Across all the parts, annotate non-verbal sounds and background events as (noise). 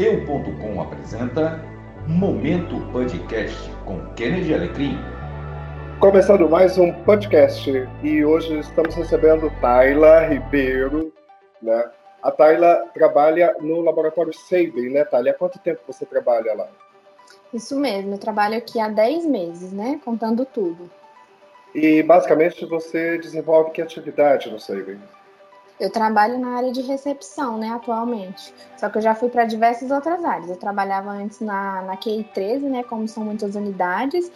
Eu.com apresenta Momento Podcast com Kennedy Alecrim. Começando mais um podcast e hoje estamos recebendo Tayla Ribeiro, né? A Tayla trabalha no laboratório Sabin, né, Tayla? Há quanto tempo você trabalha lá? Isso mesmo, eu trabalho aqui há 10 meses, né, contando tudo. E basicamente você desenvolve que atividade no Sabin? Eu trabalho na área de recepção, né, atualmente. Só que eu já fui para diversas outras áreas. Eu trabalhava antes na, na QI 13, né, como são muitas unidades.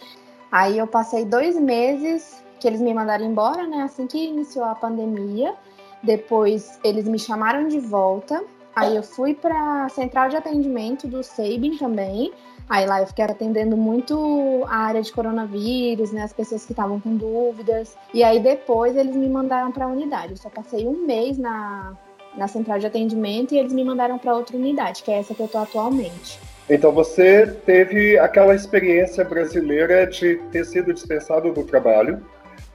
Aí eu passei dois meses que eles me mandaram embora, né, assim que iniciou a pandemia. Depois eles me chamaram de volta. Aí eu fui para central de atendimento do Sabin também. Aí lá eu fiquei atendendo muito a área de coronavírus, né, as pessoas que estavam com dúvidas. E aí depois eles me mandaram para a unidade. Eu só passei um mês na, na central de atendimento e eles me mandaram para outra unidade, que é essa que eu estou atualmente. Então você teve aquela experiência brasileira de ter sido dispensado do trabalho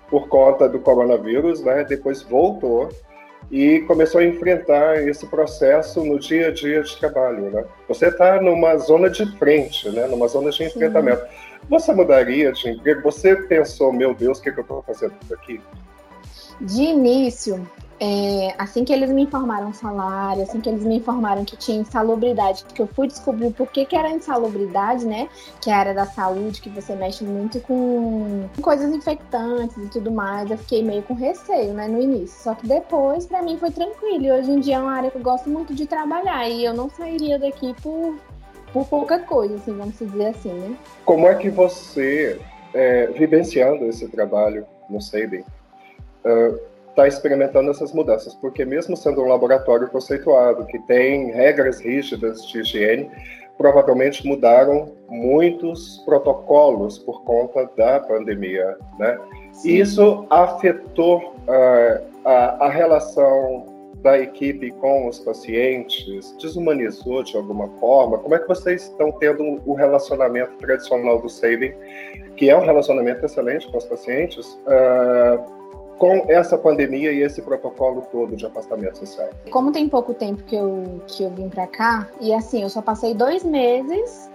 por conta do coronavírus, né? Depois voltou e começou a enfrentar esse processo no dia a dia de trabalho, né? Você está numa zona de frente, né? Numa zona de enfrentamento. Sim. Você mudaria de emprego? Você pensou, meu Deus, o que, é que eu estou fazendo aqui? De início, é, assim que eles me informaram salário, assim que eles me informaram que tinha insalubridade, que eu fui descobrir por que, que era insalubridade, né? Que é a área da saúde, que você mexe muito com coisas infectantes e tudo mais, eu fiquei meio com receio, né, no início. Só que depois, para mim, foi tranquilo. E hoje em dia é uma área que eu gosto muito de trabalhar e eu não sairia daqui por, por pouca coisa, assim, vamos dizer assim, né? Como é que você, é, vivenciando esse trabalho no SEIBEN, uh, está experimentando essas mudanças, porque mesmo sendo um laboratório conceituado, que tem regras rígidas de higiene, provavelmente mudaram muitos protocolos por conta da pandemia, né? Sim. Isso afetou uh, a, a relação da equipe com os pacientes? Desumanizou de alguma forma? Como é que vocês estão tendo o relacionamento tradicional do Saving, que é um relacionamento excelente com os pacientes, uh, com essa pandemia e esse protocolo todo de afastamento social? Como tem pouco tempo que eu, que eu vim para cá, e assim, eu só passei dois meses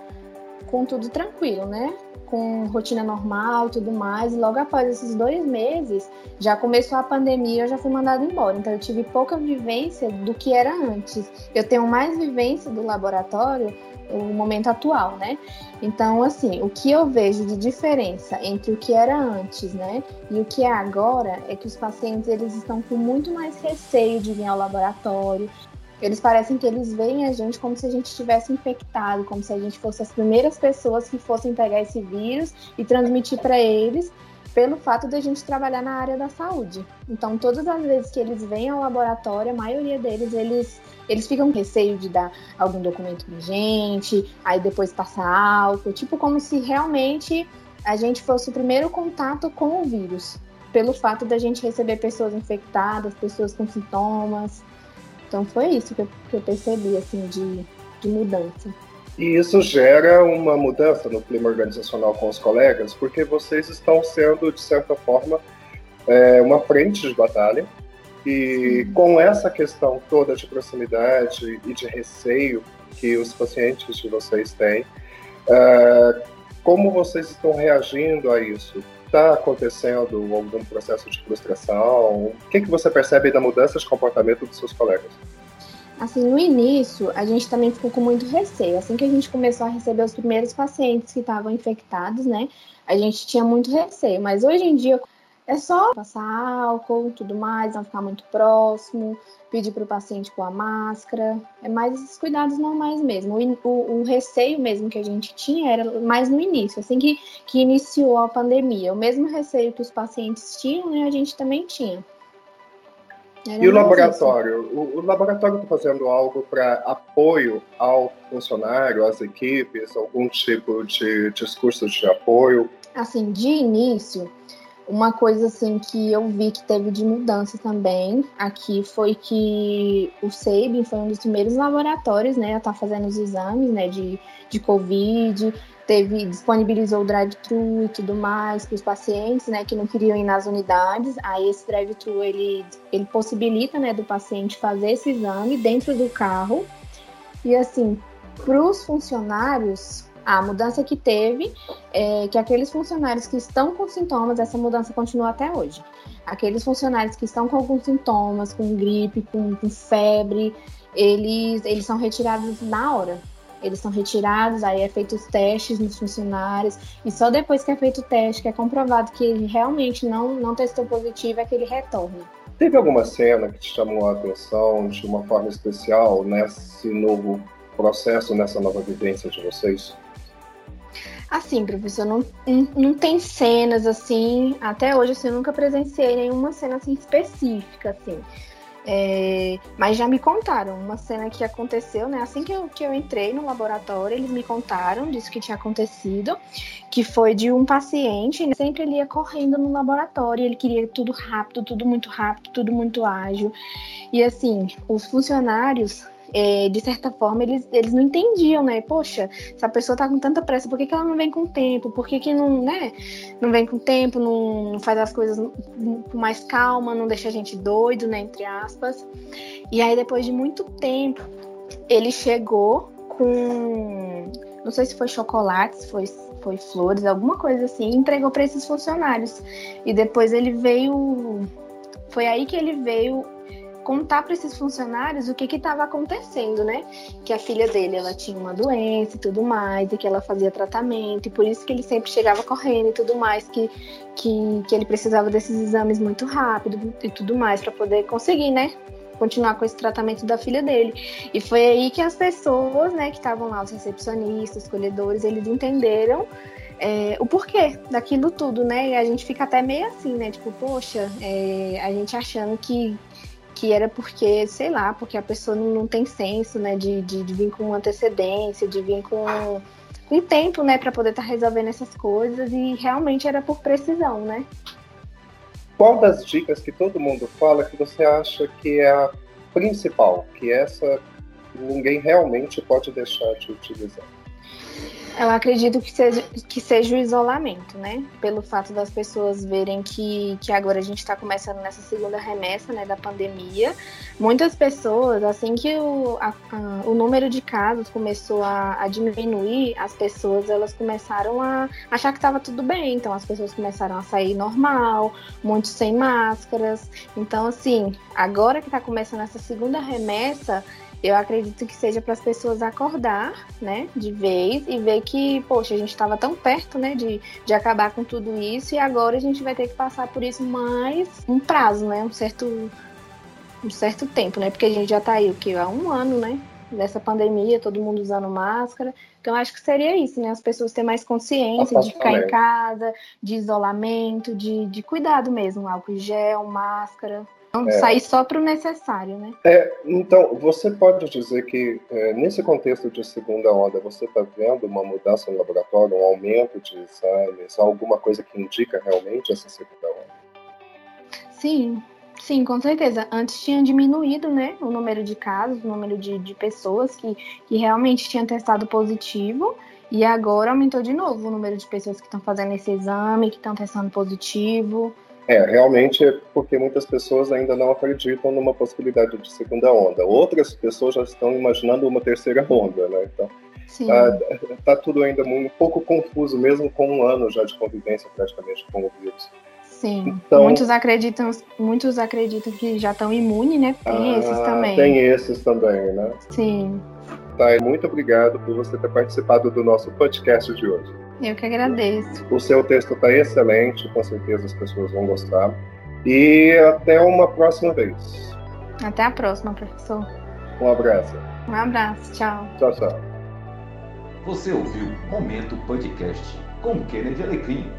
com tudo tranquilo, né? Com rotina normal tudo mais. E logo após esses dois meses, já começou a pandemia, eu já fui mandada embora. Então eu tive pouca vivência do que era antes. Eu tenho mais vivência do laboratório o momento atual, né? Então, assim, o que eu vejo de diferença entre o que era antes, né, e o que é agora é que os pacientes eles estão com muito mais receio de vir ao laboratório. Eles parecem que eles veem a gente como se a gente estivesse infectado, como se a gente fosse as primeiras pessoas que fossem pegar esse vírus e transmitir para eles, pelo fato de a gente trabalhar na área da saúde. Então, todas as vezes que eles vêm ao laboratório, a maioria deles eles eles ficam com receio de dar algum documento pra gente, aí depois passar álcool, tipo como se realmente a gente fosse o primeiro contato com o vírus, pelo fato da gente receber pessoas infectadas, pessoas com sintomas. Então foi isso que eu, que eu percebi, assim, de, de mudança. E isso gera uma mudança no clima organizacional com os colegas, porque vocês estão sendo, de certa forma, é, uma frente de batalha e com essa questão toda de proximidade e de receio que os pacientes de vocês têm, uh, como vocês estão reagindo a isso? Está acontecendo algum processo de frustração? O que, que você percebe da mudança de comportamento dos seus colegas? Assim, no início, a gente também ficou com muito receio. Assim que a gente começou a receber os primeiros pacientes que estavam infectados, né? A gente tinha muito receio. Mas hoje em dia, é só passar álcool, tudo mais, não ficar muito próximo, pedir para o paciente pôr a máscara. É mais esses cuidados normais mesmo. O, o, o, receio mesmo que a gente tinha era mais no início, assim que, que iniciou a pandemia. O mesmo receio que os pacientes tinham, né, a gente também tinha. Era e o laboratório? O, o, laboratório está fazendo algo para apoio ao funcionário, às equipes, algum tipo de discurso de apoio? Assim, de início, uma coisa assim que eu vi que teve de mudança também aqui foi que o SEIB foi um dos primeiros laboratórios, né, a estar tá fazendo os exames, né, de, de Covid, teve disponibilizou o drive-thru e tudo mais para os pacientes, né, que não queriam ir nas unidades. Aí esse drive-thru ele ele possibilita, né, do paciente fazer esse exame dentro do carro. E assim, para os funcionários, a mudança que teve é que aqueles funcionários que estão com sintomas, essa mudança continua até hoje. Aqueles funcionários que estão com alguns sintomas, com gripe, com, com febre, eles, eles são retirados na hora. Eles são retirados, aí é feito os testes nos funcionários, e só depois que é feito o teste, que é comprovado que ele realmente não, não testou positivo, é que ele retorna. Teve alguma cena que te chamou a atenção de uma forma especial nesse novo processo, nessa nova vivência de vocês? Assim, professor, não, não tem cenas assim, até hoje assim, eu nunca presenciei nenhuma cena assim específica, assim. É, mas já me contaram uma cena que aconteceu, né? Assim que eu, que eu entrei no laboratório, eles me contaram disso que tinha acontecido, que foi de um paciente, né? sempre ele ia correndo no laboratório, ele queria tudo rápido, tudo muito rápido, tudo muito ágil. E assim, os funcionários é, de certa forma, eles, eles não entendiam, né? Poxa, se a pessoa tá com tanta pressa, por que, que ela não vem com tempo? Por que, que não, né? Não vem com tempo, não, não faz as coisas com mais calma, não deixa a gente doido, né? Entre aspas. E aí, depois de muito tempo, ele chegou com. Não sei se foi chocolate, se foi, foi flores, alguma coisa assim, e entregou para esses funcionários. E depois ele veio. Foi aí que ele veio contar para esses funcionários o que estava acontecendo, né? Que a filha dele ela tinha uma doença e tudo mais, e que ela fazia tratamento, e por isso que ele sempre chegava correndo e tudo mais, que, que, que ele precisava desses exames muito rápido e tudo mais para poder conseguir, né? Continuar com esse tratamento da filha dele. E foi aí que as pessoas, né, que estavam lá, os recepcionistas, os colhedores, eles entenderam é, o porquê daquilo tudo, né? E a gente fica até meio assim, né? Tipo, poxa, é, a gente achando que, que era porque, sei lá, porque a pessoa não, não tem senso, né, de, de, de, vir com antecedência, de vir com, com tempo, né, para poder estar tá resolvendo essas coisas e realmente era por precisão, né? Qual das dicas que todo mundo fala que você acha que é a principal, que essa ninguém realmente pode deixar de utilizar? Eu acredito que seja, que seja o isolamento, né? Pelo fato das pessoas verem que, que agora a gente está começando nessa segunda remessa né, da pandemia. Muitas pessoas, assim que o, a, a, o número de casos começou a, a, diminuir, as pessoas elas começaram a achar que estava tudo bem. Então as pessoas começaram a sair normal, muitos sem máscaras. Então, assim, agora que está começando essa segunda remessa, eu acredito que seja para as pessoas acordar, né, de vez e ver que, poxa, a gente estava tão perto, né, de, de acabar com tudo isso e agora a gente vai ter que passar por isso mais um prazo, né, um certo um certo tempo, né, porque a gente já está aí o que há um ano, né, dessa pandemia, todo mundo usando máscara. Então acho que seria isso, né, as pessoas terem mais consciência de ficar em casa, de isolamento, de, de cuidado mesmo, álcool gel, máscara. Não é. sair só para o necessário, né? É, então, você pode dizer que é, nesse contexto de segunda onda, você está vendo uma mudança no laboratório, um aumento de exames, alguma coisa que indica realmente essa segunda onda? Sim, Sim, com certeza. Antes tinha diminuído, né, o número de casos, o número de, de pessoas que, que realmente tinham testado positivo. E agora aumentou de novo o número de pessoas que estão fazendo esse exame, que estão testando positivo. É, realmente é porque muitas pessoas ainda não acreditam numa possibilidade de segunda onda. Outras pessoas já estão imaginando uma terceira (laughs) onda, né? Então, tá, tá, tudo ainda um pouco confuso, mesmo com um ano já de convivência praticamente com o vírus. Sim. Então, muitos acreditam, muitos acreditam que já estão imunes, né? Tem ah, esses também. Tem esses também, né? Sim. Tá, muito obrigado por você ter participado do nosso podcast de hoje. Eu que agradeço. O seu texto está excelente, com certeza as pessoas vão gostar. E até uma próxima vez. Até a próxima, professor. Um abraço. Um abraço, tchau. Tchau, tchau. Você ouviu Momento Podcast com Kennedy Alecrim